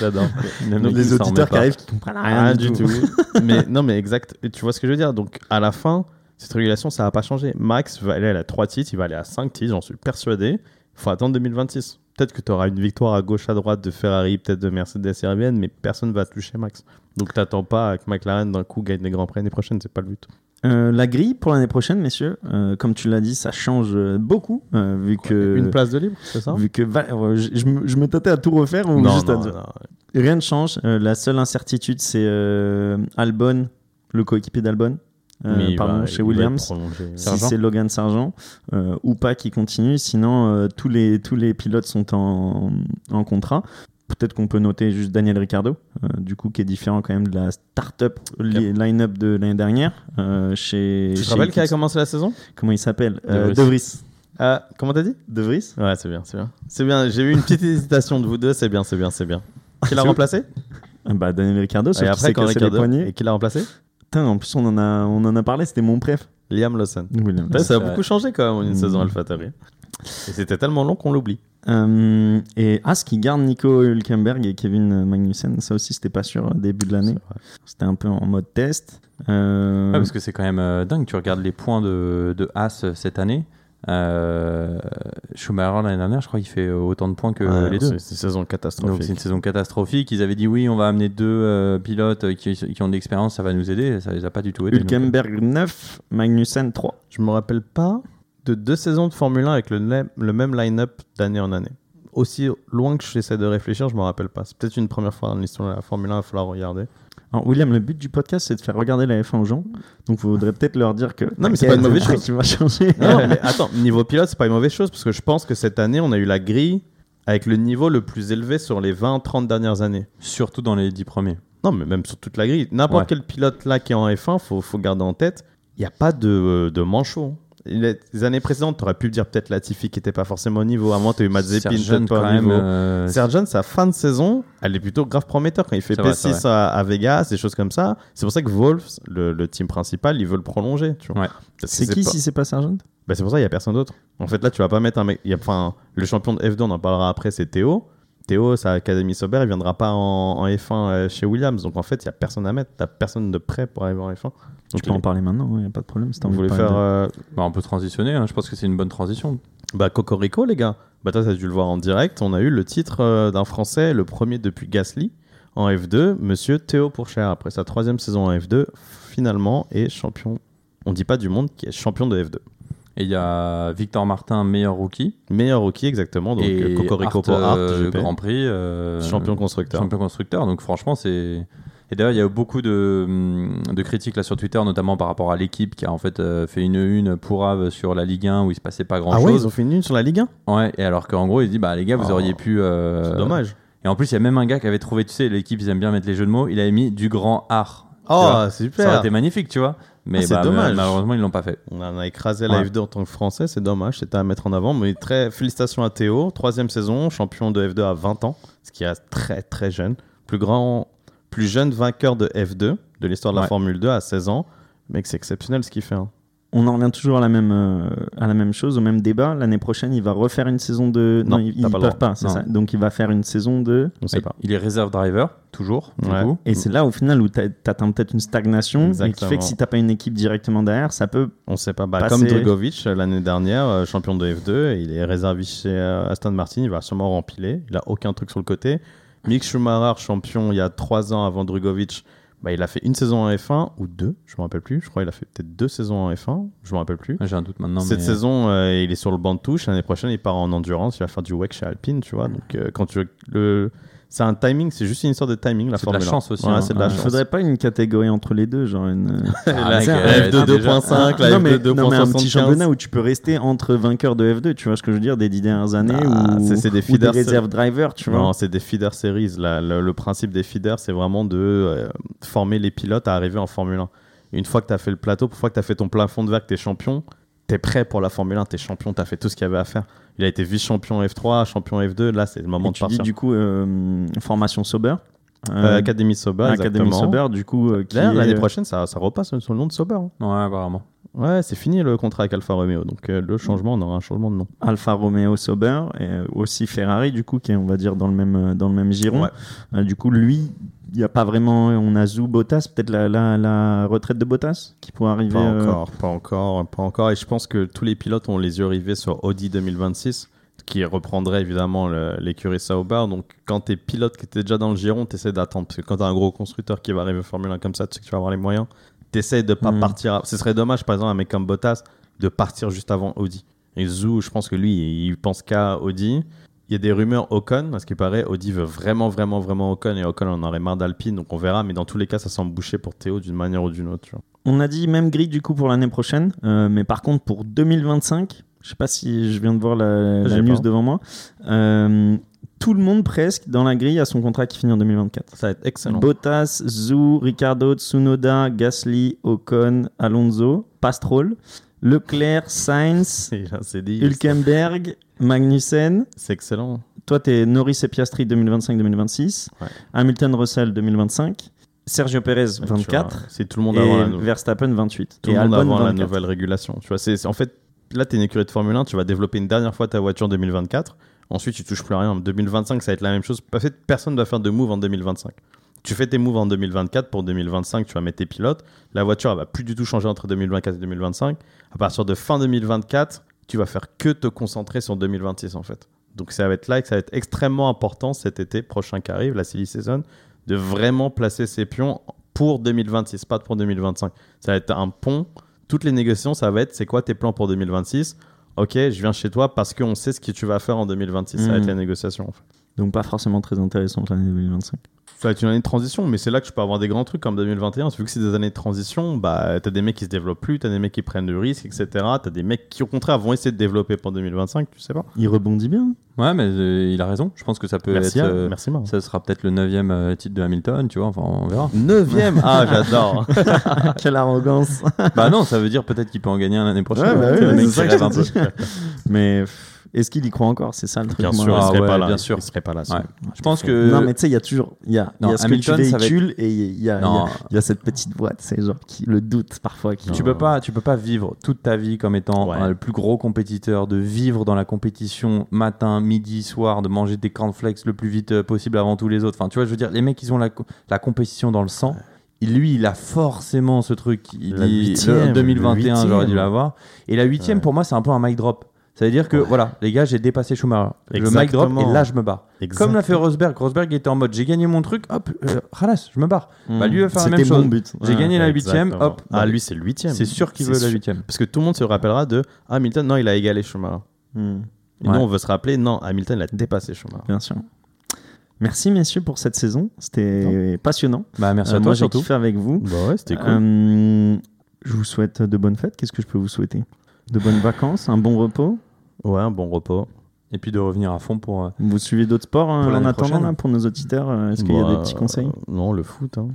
J'adore. Mec, les auditeurs qui arrivent qui comprennent rien, Rien du, du tout. tout. mais non, mais exact. Et Tu vois ce que je veux dire? Donc, à la fin, cette régulation, ça va pas changer. Max va aller à 3 titres, il va aller à 5 titres, j'en suis persuadé. Il faut attendre 2026. Peut-être que tu auras une victoire à gauche, à droite de Ferrari, peut-être de Mercedes et RBN, mais personne va toucher Max. Donc, t'attends pas que McLaren d'un coup gagne des grands prix l'année prochaine, c'est pas le but. Euh, la grille pour l'année prochaine, messieurs, euh, comme tu l'as dit, ça change euh, beaucoup euh, vu que. Une place de libre, c'est ça? Vu que je, je me, je me tâtais à tout refaire ou Non, juste à non, dire- non. Rien ne change. La seule incertitude, c'est Albon, le coéquipier d'Albon. Euh, pardon, va- chez Williams. Si c'est Logan Sargent euh, ou pas qui continue, sinon euh, tous, les, tous les pilotes sont en, en contrat. Peut-être qu'on peut noter juste Daniel Ricciardo, euh, du coup, qui est différent quand même de la start-up li- line-up de l'année dernière. euh, chez, Tu te rappelles qui a commencé la saison? Comment il s'appelle? De Vries. Ah, Comment t'as dit? De Vries Ouais, c'est bien, c'est bien. C'est bien, j'ai eu une petite hésitation de vous deux, c'est bien, c'est bien, c'est bien. Qui l'a C'est remplacé? Ah Bah, Daniel Ricciardo, sauf Et qu'il après, quand cassé les Ricardo poignets. Et qui l'a remplacé? Putain, en plus, on en a, on en a parlé, c'était mon préf. Liam Lawson. Ça a c'est beaucoup changé quand même en une Mm. saison AlphaTauri. Et c'était tellement long qu'on l'oublie. Euh, et As qui garde Nico Hülkenberg et Kevin Magnussen, ça aussi c'était pas sûr au début de l'année. C'était un peu en mode test. Euh, Ouais, parce que c'est quand même euh, dingue. Tu regardes les points de, de As euh, cette année. Euh, Schumacher l'année dernière, je crois qu'il fait autant de points que Ouais, les deux. C'est une saison Donc catastrophique. c'est une saison catastrophique. Ils avaient dit oui, on va amener deux euh, pilotes qui, qui ont de l'expérience, ça va nous aider. Ça les a pas du tout aidés. donc, euh, Hülkenberg 9, Magnussen 3. Je me rappelle pas de deux saisons de Formule 1 avec le, le même line-up d'année en année. Aussi loin que j'essaie de réfléchir, je me rappelle pas. C'est peut-être une première fois dans l'histoire de la Formule 1, il va falloir regarder. Alors, William, le but du podcast c'est de faire regarder la F1 aux gens. Donc il faudrait peut-être leur dire que. Non, mais c'est pas une mauvaise chose. truc, Tu vas changer. Non, mais attends, niveau pilote, c'est pas une mauvaise chose parce que je pense que cette année, on a eu la grille avec le niveau le plus élevé sur les 20-30 dernières années. Surtout dans les dix premiers. Non, mais même sur toute la grille. N'importe Ouais. quel pilote là qui est en F1, faut, faut garder en tête, il n'y a pas de, de manchot. Les années précédentes, tu aurais pu dire peut-être Latifi qui n'était pas forcément au niveau. Avant, tu as eu Mazepin, peut-être pas au niveau. euh, Sergent, sa fin de saison, elle est plutôt grave prometteur quand il fait C'est vrai, c'est P6 à, à Vegas, des choses comme ça. C'est pour ça que Wolf, le, le team principal, il veut le prolonger. Tu vois. Ouais. C'est qui pas- si c'est pas Sargent bah, c'est pour ça qu'il n'y a personne d'autre. En fait, là, tu vas pas mettre un mec. il y a- Enfin, le champion de F2, on en parlera après, c'est Théo. Théo, sa Académie Sauber, il viendra pas en, en F1 euh, chez Williams. Donc, en fait, il n'y a personne à mettre. Tu personne de prêt pour arriver en F1. Donc, Tu peux en parler maintenant, il n'y a pas de problème. Si vous voulez faire de- euh, bah, on peut transitionner. hein. Je pense que c'est une bonne transition. bah, Cocorico, les gars. Bah, toi, tu as dû le voir en direct. On a eu le titre euh, d'un Français, le premier depuis Gasly, en F2, monsieur Théo Pourchère, après sa troisième saison en F2, finalement, est champion. On dit pas du monde, qui est champion de F2. Et il y a Victor Martin, meilleur rookie. Meilleur rookie, exactement. Donc, et Cocorico pour Hart, euh, GP. Grand Prix. euh, champion constructeur. champion constructeur. Donc franchement, c'est. Et d'ailleurs, il y a eu beaucoup de, hum, de critiques là sur Twitter, notamment par rapport à l'équipe qui a en fait euh, fait une une pourrave sur la Ligue 1 où il se passait pas grand Ah ouais, chose. ils ont fait une une sur la Ligue 1 Ouais, et alors qu'en gros, il dit bah les gars, vous Oh, auriez pu. euh, C'est dommage. Et en plus, il y a même un gars qui avait trouvé, tu sais, l'équipe, ils aiment bien mettre les jeux de mots, il avait mis du grand art. Oh, c'est Ça aurait super. été magnifique, tu vois. Mais Ah, c'est bah, dommage. malheureusement, ils l'ont pas fait. On a écrasé la Ouais. F2 en tant que français, c'est dommage, c'était à mettre en avant. Mais très félicitations à Théo, troisième saison, champion de F2 à 20 ans, ce qui est très très jeune. Plus grand, plus jeune vainqueur de F2 de l'histoire de la Ouais. Formule 2 à 16 ans. Mec, c'est exceptionnel ce qu'il fait. hein. On en revient toujours à la même, euh, à la même chose, au même débat. L'année prochaine, il va refaire une saison de. Non, ils, t'as ils pas le peuvent pas, c'est Non. ça. Donc il va faire une saison de. On sait pas. Il est réserve driver, toujours, du Ouais. coup. Et c'est là au final où t'a- t'atteins peut-être une stagnation et qui fait que si t'as pas une équipe directement derrière, ça peut. On sait pas. Bah. Comme Drogovic euh, l'année dernière, euh, champion de F2, il est réserviste chez euh, Aston Martin, il va sûrement rempiler. Il a aucun truc sur le côté. Mick Schumacher, champion il y a 3 ans avant Drogovic, bah, il a fait une saison en F1 ou deux, je me rappelle plus. Je crois qu'il a fait peut-être deux saisons en F1, je me rappelle plus. J'ai un doute maintenant. Cette mais... saison, euh, il est sur le banc de touche. L'année prochaine, il part en endurance. Il va faire du WEC chez Alpine, tu vois. Donc, euh, quand tu le, c'est un timing. C'est juste une histoire de timing. La C'est de la Formule 1. chance aussi, Ouais, hein. c'est de la. Il chance. faudrait pas une catégorie entre les deux, genre une. Ah, la, mec, la euh, F2 déjà- 2.5, la non, mais, F2 non, mais un petit 2.75. championnat où tu peux rester entre vainqueurs de F2, tu vois ce que je veux dire, des dix dernières années Ah, ou, c'est- c'est des ou des feeder réserves drivers, tu vois. Non, c'est des feeder series. La- le, le principe des feeders, c'est vraiment de euh, former les pilotes à arriver en Formule 1. Une fois que tu as fait le plateau, une fois que tu as fait ton plafond de verre, que tu es champion, tu es prêt pour la Formule 1, tu es champion, tu as fait tout ce qu'il y avait à faire. Il a été vice-champion F3, champion F2, là c'est le moment Et de tu dis partir. du coup euh, formation Sauber. Euh, Académie Sauber, Académie. Sauber, du coup. euh, est- l'année prochaine, ça, ça repasse sur le nom de Sauber. hein. Ouais, apparemment. Ouais, c'est fini le contrat avec Alfa Romeo. Donc euh, le changement, on aura un changement de nom. Alfa Romeo Sauber et euh, aussi Ferrari du coup qui est on va dire dans le même euh, dans le même giron. Ouais. Euh, du coup lui n'y a pas vraiment on a Zou Bottas peut-être la, la, la retraite de Bottas qui pourrait arriver. Pas euh, encore, pas encore, pas encore. Et je pense que tous les pilotes ont les yeux rivés sur Audi 2026, qui reprendrait évidemment l'écurie Sauber. Donc quand t'es pilote qui était déjà dans le giron, t'essaies d'attendre. Parce que quand t'as un gros constructeur qui va arriver en Formule 1 comme ça, tu sais que tu vas avoir les moyens. T'essaies de pas Mhm. partir. à- Ce serait dommage, par exemple, un mec comme Bottas, de partir juste avant Audi. Et Zou, je pense que lui, il pense qu'à Audi. Il y a des rumeurs Ocon, parce qu'il paraît, Audi veut vraiment, vraiment, vraiment Ocon, et Ocon en aurait marre d'Alpine, donc on verra, mais dans tous les cas, ça semble boucher pour Théo d'une manière ou d'une autre. tu vois. On a dit même grille du coup pour l'année prochaine, euh, mais par contre pour 2025, je sais pas si je viens de voir la, la news pas. devant moi, euh, tout le monde presque dans la grille a son contrat qui finit en 2024. Ça va être excellent. Bottas, Zhou, Ricardo, Tsunoda, Gasly, Ocon, Alonso, Pastrol, Leclerc, Sainz, dit, Hülkenberg, Magnussen. c'est excellent. Toi, t'es Norris et Piastri 2025-2026. Ouais. Hamilton, Russell 2025. Sergio Perez Tu vois, 24. C'est tout le monde Et avant la nouvelle. Verstappen 28. Tout et le monde Albon avant la 24. nouvelle régulation. Tu vois, c'est c'est- en fait là, tu es une écurie de Formule 1, tu vas développer une dernière fois ta voiture en 2024. Ensuite, tu touches plus à rien. En 2025, ça va être la même chose. En fait, personne ne va faire de move en 2025. Tu fais tes moves en 2024. Pour 2025, tu vas mettre tes pilotes. La voiture, elle va plus du tout changer entre 2024 et 2025. À partir de fin 2024, tu vas faire que te concentrer sur 2026 en fait. Donc ça va être là que ça va être extrêmement important cet été prochain qui arrive, la silly season, de vraiment placer ses pions pour 2026, pas pour 2025. Ça va être un pont. Toutes les négociations, ça va être c'est quoi tes plans pour 2026 Ok, je viens chez toi parce qu'on sait ce que tu vas faire en 2026. Ça va Mhm. être la négociation en fait. Donc pas forcément très intéressant l'année 2025. Ça va être une année de transition, mais c'est là que je peux avoir des grands trucs comme 2021. Vu que c'est des années de transition, bah, t'as des mecs qui se développent plus, t'as des mecs qui prennent du risque, etc. T'as des mecs qui, au contraire, vont essayer de développer pour 2025, tu sais pas. Il rebondit bien. Ouais, mais euh, il a raison. Je pense que ça peut Merci, être. Al. euh, merci Marc. ça sera peut-être le neuvième euh, titre de Hamilton, tu vois. Enfin, on verra. Neuvième Ah, j'adore Quelle arrogance. bah non, ça veut dire peut-être qu'il peut en gagner un l'année prochaine. Ouais, bah oui. Mais pff, est-ce qu'il y croit encore? C'est ça le truc. Bien moi. sûr, il Ah serait ouais, pas là. bien sûr. Il serait pas là. Ouais. Je pense que. Non, mais tu sais, il y a toujours. Il y a, il y Non, a ce Hamilton, que tu va être- véhicules et il y a, il y a- Non. il y a cette petite boîte, c'est genre qui, le doute parfois. Qui... Tu peux pas, tu peux pas vivre toute ta vie comme étant Ouais. euh, le plus gros compétiteur, de vivre dans la compétition matin, midi, soir, de manger des cornflakes le plus vite euh, possible avant tous les autres. Enfin, tu vois, je veux dire, les mecs, ils ont la, la compétition dans le sang. Lui, il a forcément ce truc. Il La dit huitième, le 2021, le j'aurais dû l'avoir. Et la huitième, Ouais. pour moi, c'est un peu un mic drop. Ça veut dire que, voilà, les gars, j'ai dépassé Schumacher. Le mic drop, Exactement. et là, je me barre. Comme l'a fait Rosberg. Rosberg était en mode, j'ai gagné mon truc, hop, euh, ralasse, je me barre. Hmm. Bah, lui va faire la même C'était mon chose. but. J'ai Ouais. gagné la huitième, Exactement. hop. Ah, lui, c'est le huitième. C'est sûr qu'il veut la huitième. Parce que tout le monde se rappellera de Ah, Hamilton, non, il a égalé Schumacher. Hmm. Et Ouais. nous, on veut se rappeler, non, Hamilton, il a dépassé Schumacher. Bien sûr. Merci messieurs pour cette saison. C'était passionnant. Bah, merci Euh, à moi, toi j'ai surtout. kiffé avec vous. Bah ouais, c'était cool. Euh, je vous souhaite de bonnes fêtes. Qu'est-ce que je peux vous souhaiter? De bonnes vacances, un bon repos? Ouais, un bon repos. Et puis de revenir à fond pour. euh, Vous suivez d'autres sports hein, Pour en attendant là, pour nos auditeurs euh, Est-ce qu'il y a Bah, des petits conseils euh, Non, le foot. Hein.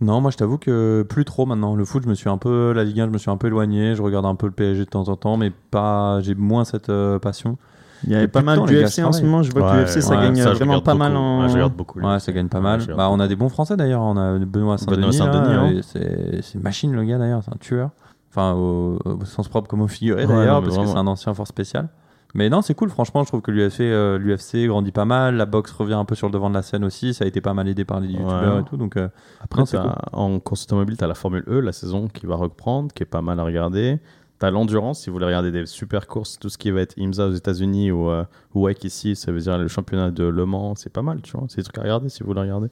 Non, moi je t'avoue que plus trop maintenant. Le foot, je me suis un peu. La Ligue 1, je me suis un peu éloigné. Je regarde un peu le PSG de temps en temps, mais pas. J'ai moins cette euh, passion. Il y avait pas mal temps, d'UFC je en ce moment. Je vois que Ouais, l'UFC ça ouais, gagne ça, vraiment pas mal en. Ouais, je regarde beaucoup. Ouais, ça gagne pas mal. Bah, on a des bons Français d'ailleurs. On a Benoît Saint-Denis. Benoît Saint-Denis, hein. C'est c'est une machine le gars d'ailleurs. C'est un tueur. Enfin, au, au sens propre comme au figuré d'ailleurs, parce que c'est un ancien fort spécial. Mais non, c'est cool. Franchement, je trouve que l'UFC, euh, l'UFC grandit pas mal. La boxe revient un peu sur le devant de la scène aussi. Ça a été pas mal aidé par les youtubeurs Ouais. et tout. Donc, euh, Après, Non, en course automobile, tu as la Formule E, la saison qui va reprendre, qui est pas mal à regarder. Tu as l'endurance, si vous voulez regarder des super courses, tout ce qui va être IMSA aux États-Unis ou euh, WEC ici, ça veut dire le championnat de Le Mans, c'est pas mal, tu vois. C'est des trucs à regarder si vous voulez regarder.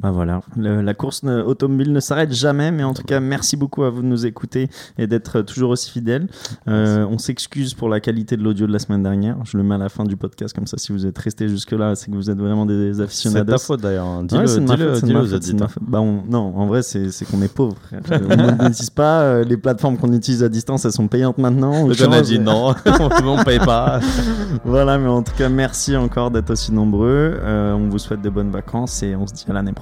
Bah voilà, Le- la course ne- automobile ne s'arrête jamais, mais en tout cas, merci beaucoup à vous de nous écouter et d'être toujours aussi fidèles. Euh, on s'excuse pour la qualité de l'audio de la semaine dernière. Je le mets à la fin du podcast, comme ça, si vous êtes restés jusque-là, c'est que vous êtes vraiment des C'est aficionados. ta faute d'ailleurs. Dis-le c'est dis-le- c'est aux c'est auditeurs. Bah, on- non, en vrai, c'est c'est qu'on est pauvre. on ne monétise pas. euh, les plateformes qu'on utilise à distance, elles sont payantes maintenant. On Le John a dit non, on paye pas. Voilà, mais en tout cas, merci encore d'être aussi nombreux. Euh, on vous souhaite de bonnes vacances et on se dit à l'année prochaine.